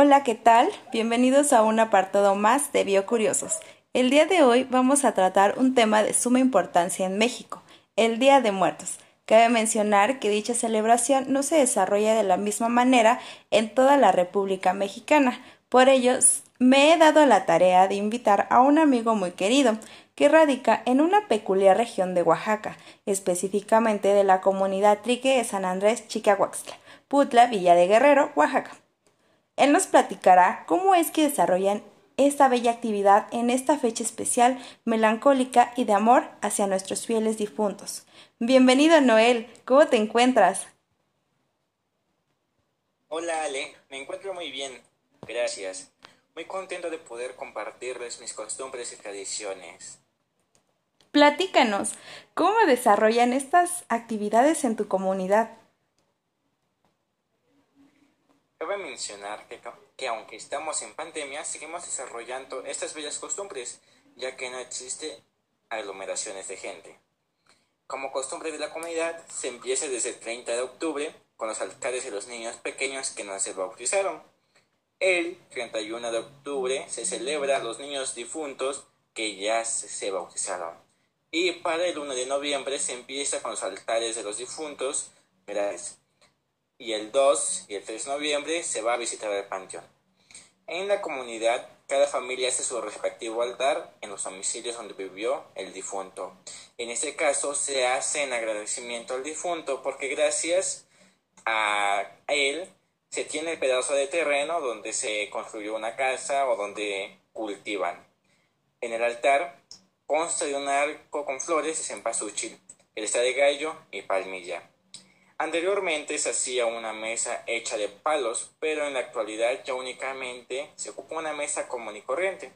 Hola, ¿qué tal? Bienvenidos a un apartado más de Biocuriosos. El día de hoy vamos a tratar un tema de suma importancia en México, el Día de Muertos. Cabe mencionar que dicha celebración no se desarrolla de la misma manera en toda la República Mexicana. Por ello, me he dado la tarea de invitar a un amigo muy querido, que radica en una peculiar región de Oaxaca, específicamente de la comunidad trique de San Andrés Chicahuaxtla, Putla, Villa de Guerrero, Oaxaca. Él nos platicará cómo es que desarrollan esta bella actividad en esta fecha especial, melancólica y de amor hacia nuestros fieles difuntos. Bienvenido Noel, ¿cómo te encuentras? Hola Ale, me encuentro muy bien, gracias. Muy contento de poder compartirles mis costumbres y tradiciones. Platícanos, ¿cómo desarrollan estas actividades en tu comunidad? Cabe mencionar que, que, aunque estamos en pandemia, seguimos desarrollando estas bellas costumbres, ya que no existe aglomeraciones de gente. Como costumbre de la comunidad, se empieza desde el 30 de octubre con los altares de los niños pequeños que no se bautizaron. El 31 de octubre se celebra a los niños difuntos que ya se bautizaron. Y para el 1 de noviembre se empieza con los altares de los difuntos y el 2 y el 3 de noviembre se va a visitar el panteón. En la comunidad, cada familia hace su respectivo altar en los domicilios donde vivió el difunto. En este caso se hace en agradecimiento al difunto porque gracias a él se tiene el pedazo de terreno donde se construyó una casa o donde cultivan. En el altar consta de un arco con flores y cempasúchil, el de gallo y palmilla. Anteriormente se hacía una mesa hecha de palos, pero en la actualidad ya únicamente se ocupa una mesa común y corriente.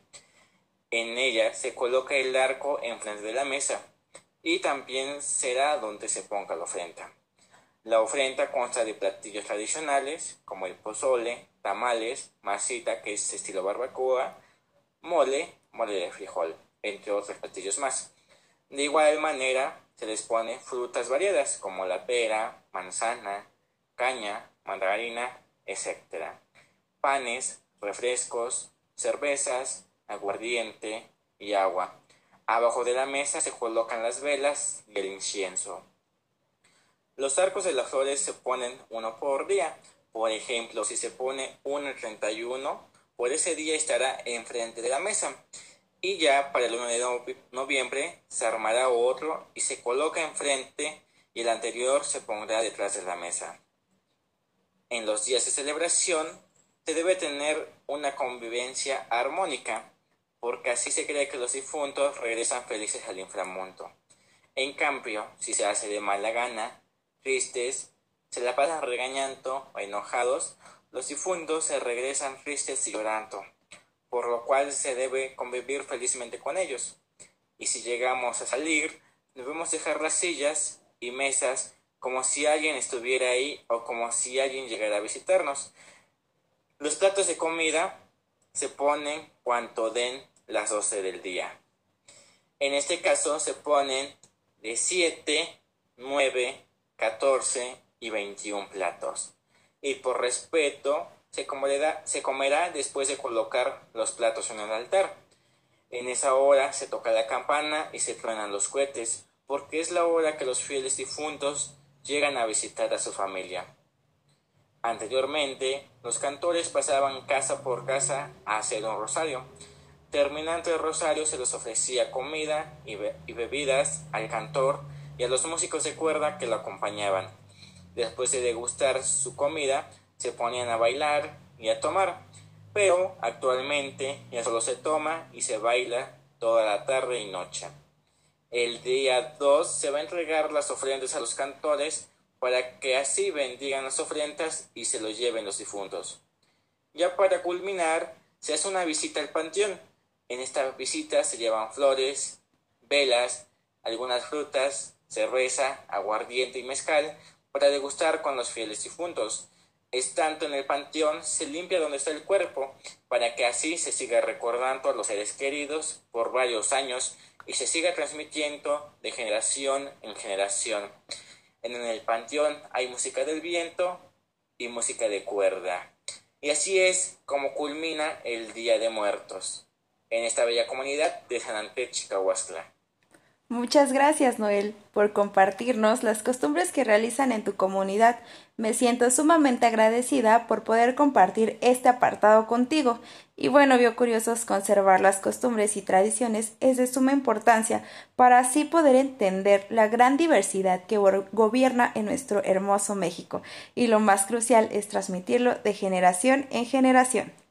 En ella se coloca el arco enfrente de la mesa y también será donde se ponga la ofrenda. La ofrenda consta de platillos tradicionales como el pozole, tamales, masita que es estilo barbacoa, mole, mole de frijol, entre otros platillos más. De igual manera, se les pone frutas variadas como la pera, manzana, caña, mandarina, etc. Panes, refrescos, cervezas, aguardiente y agua. Abajo de la mesa se colocan las velas y el incienso. Los arcos de las flores se ponen uno por día. Por ejemplo, si se pone uno el 31, por ese día estará enfrente de la mesa y ya para el 1 de noviembre se armará otro y se coloca enfrente y el anterior se pondrá detrás de la mesa. En los días de celebración se debe tener una convivencia armónica, porque así se cree que los difuntos regresan felices al inframundo. En cambio, si se hace de mala gana, tristes, se la pasan regañando o enojados, los difuntos se regresan tristes y llorando por lo cual se debe convivir felizmente con ellos. Y si llegamos a salir, debemos dejar las sillas y mesas como si alguien estuviera ahí o como si alguien llegara a visitarnos. Los platos de comida se ponen cuanto den las 12 del día. En este caso se ponen de 7, 9, 14 y 21 platos. Y por respeto se comerá, se comerá después de colocar los platos en el altar. En esa hora se toca la campana y se truenan los cohetes, porque es la hora que los fieles difuntos llegan a visitar a su familia. Anteriormente, los cantores pasaban casa por casa a hacer un rosario. Terminando el rosario se les ofrecía comida y, y bebidas al cantor y a los músicos de cuerda que lo acompañaban. Después de degustar su comida, se ponían a bailar y a tomar, pero actualmente ya solo se toma y se baila toda la tarde y noche. El día 2 se va a entregar las ofrendas a los cantores para que así bendigan las ofrendas y se lo lleven los difuntos. Ya para culminar, se hace una visita al panteón. En esta visita se llevan flores, velas, algunas frutas, cerveza, aguardiente y mezcal para degustar con los fieles difuntos tanto en el panteón, se limpia donde está el cuerpo, para que así se siga recordando a los seres queridos por varios años y se siga transmitiendo de generación en generación. En el panteón hay música del viento y música de cuerda. Y así es como culmina el Día de Muertos en esta bella comunidad de San Ante Chicahuascla. Muchas gracias, Noel, por compartirnos las costumbres que realizan en tu comunidad. Me siento sumamente agradecida por poder compartir este apartado contigo. Y bueno, vio curiosos, conservar las costumbres y tradiciones es de suma importancia para así poder entender la gran diversidad que gobierna en nuestro hermoso México. Y lo más crucial es transmitirlo de generación en generación.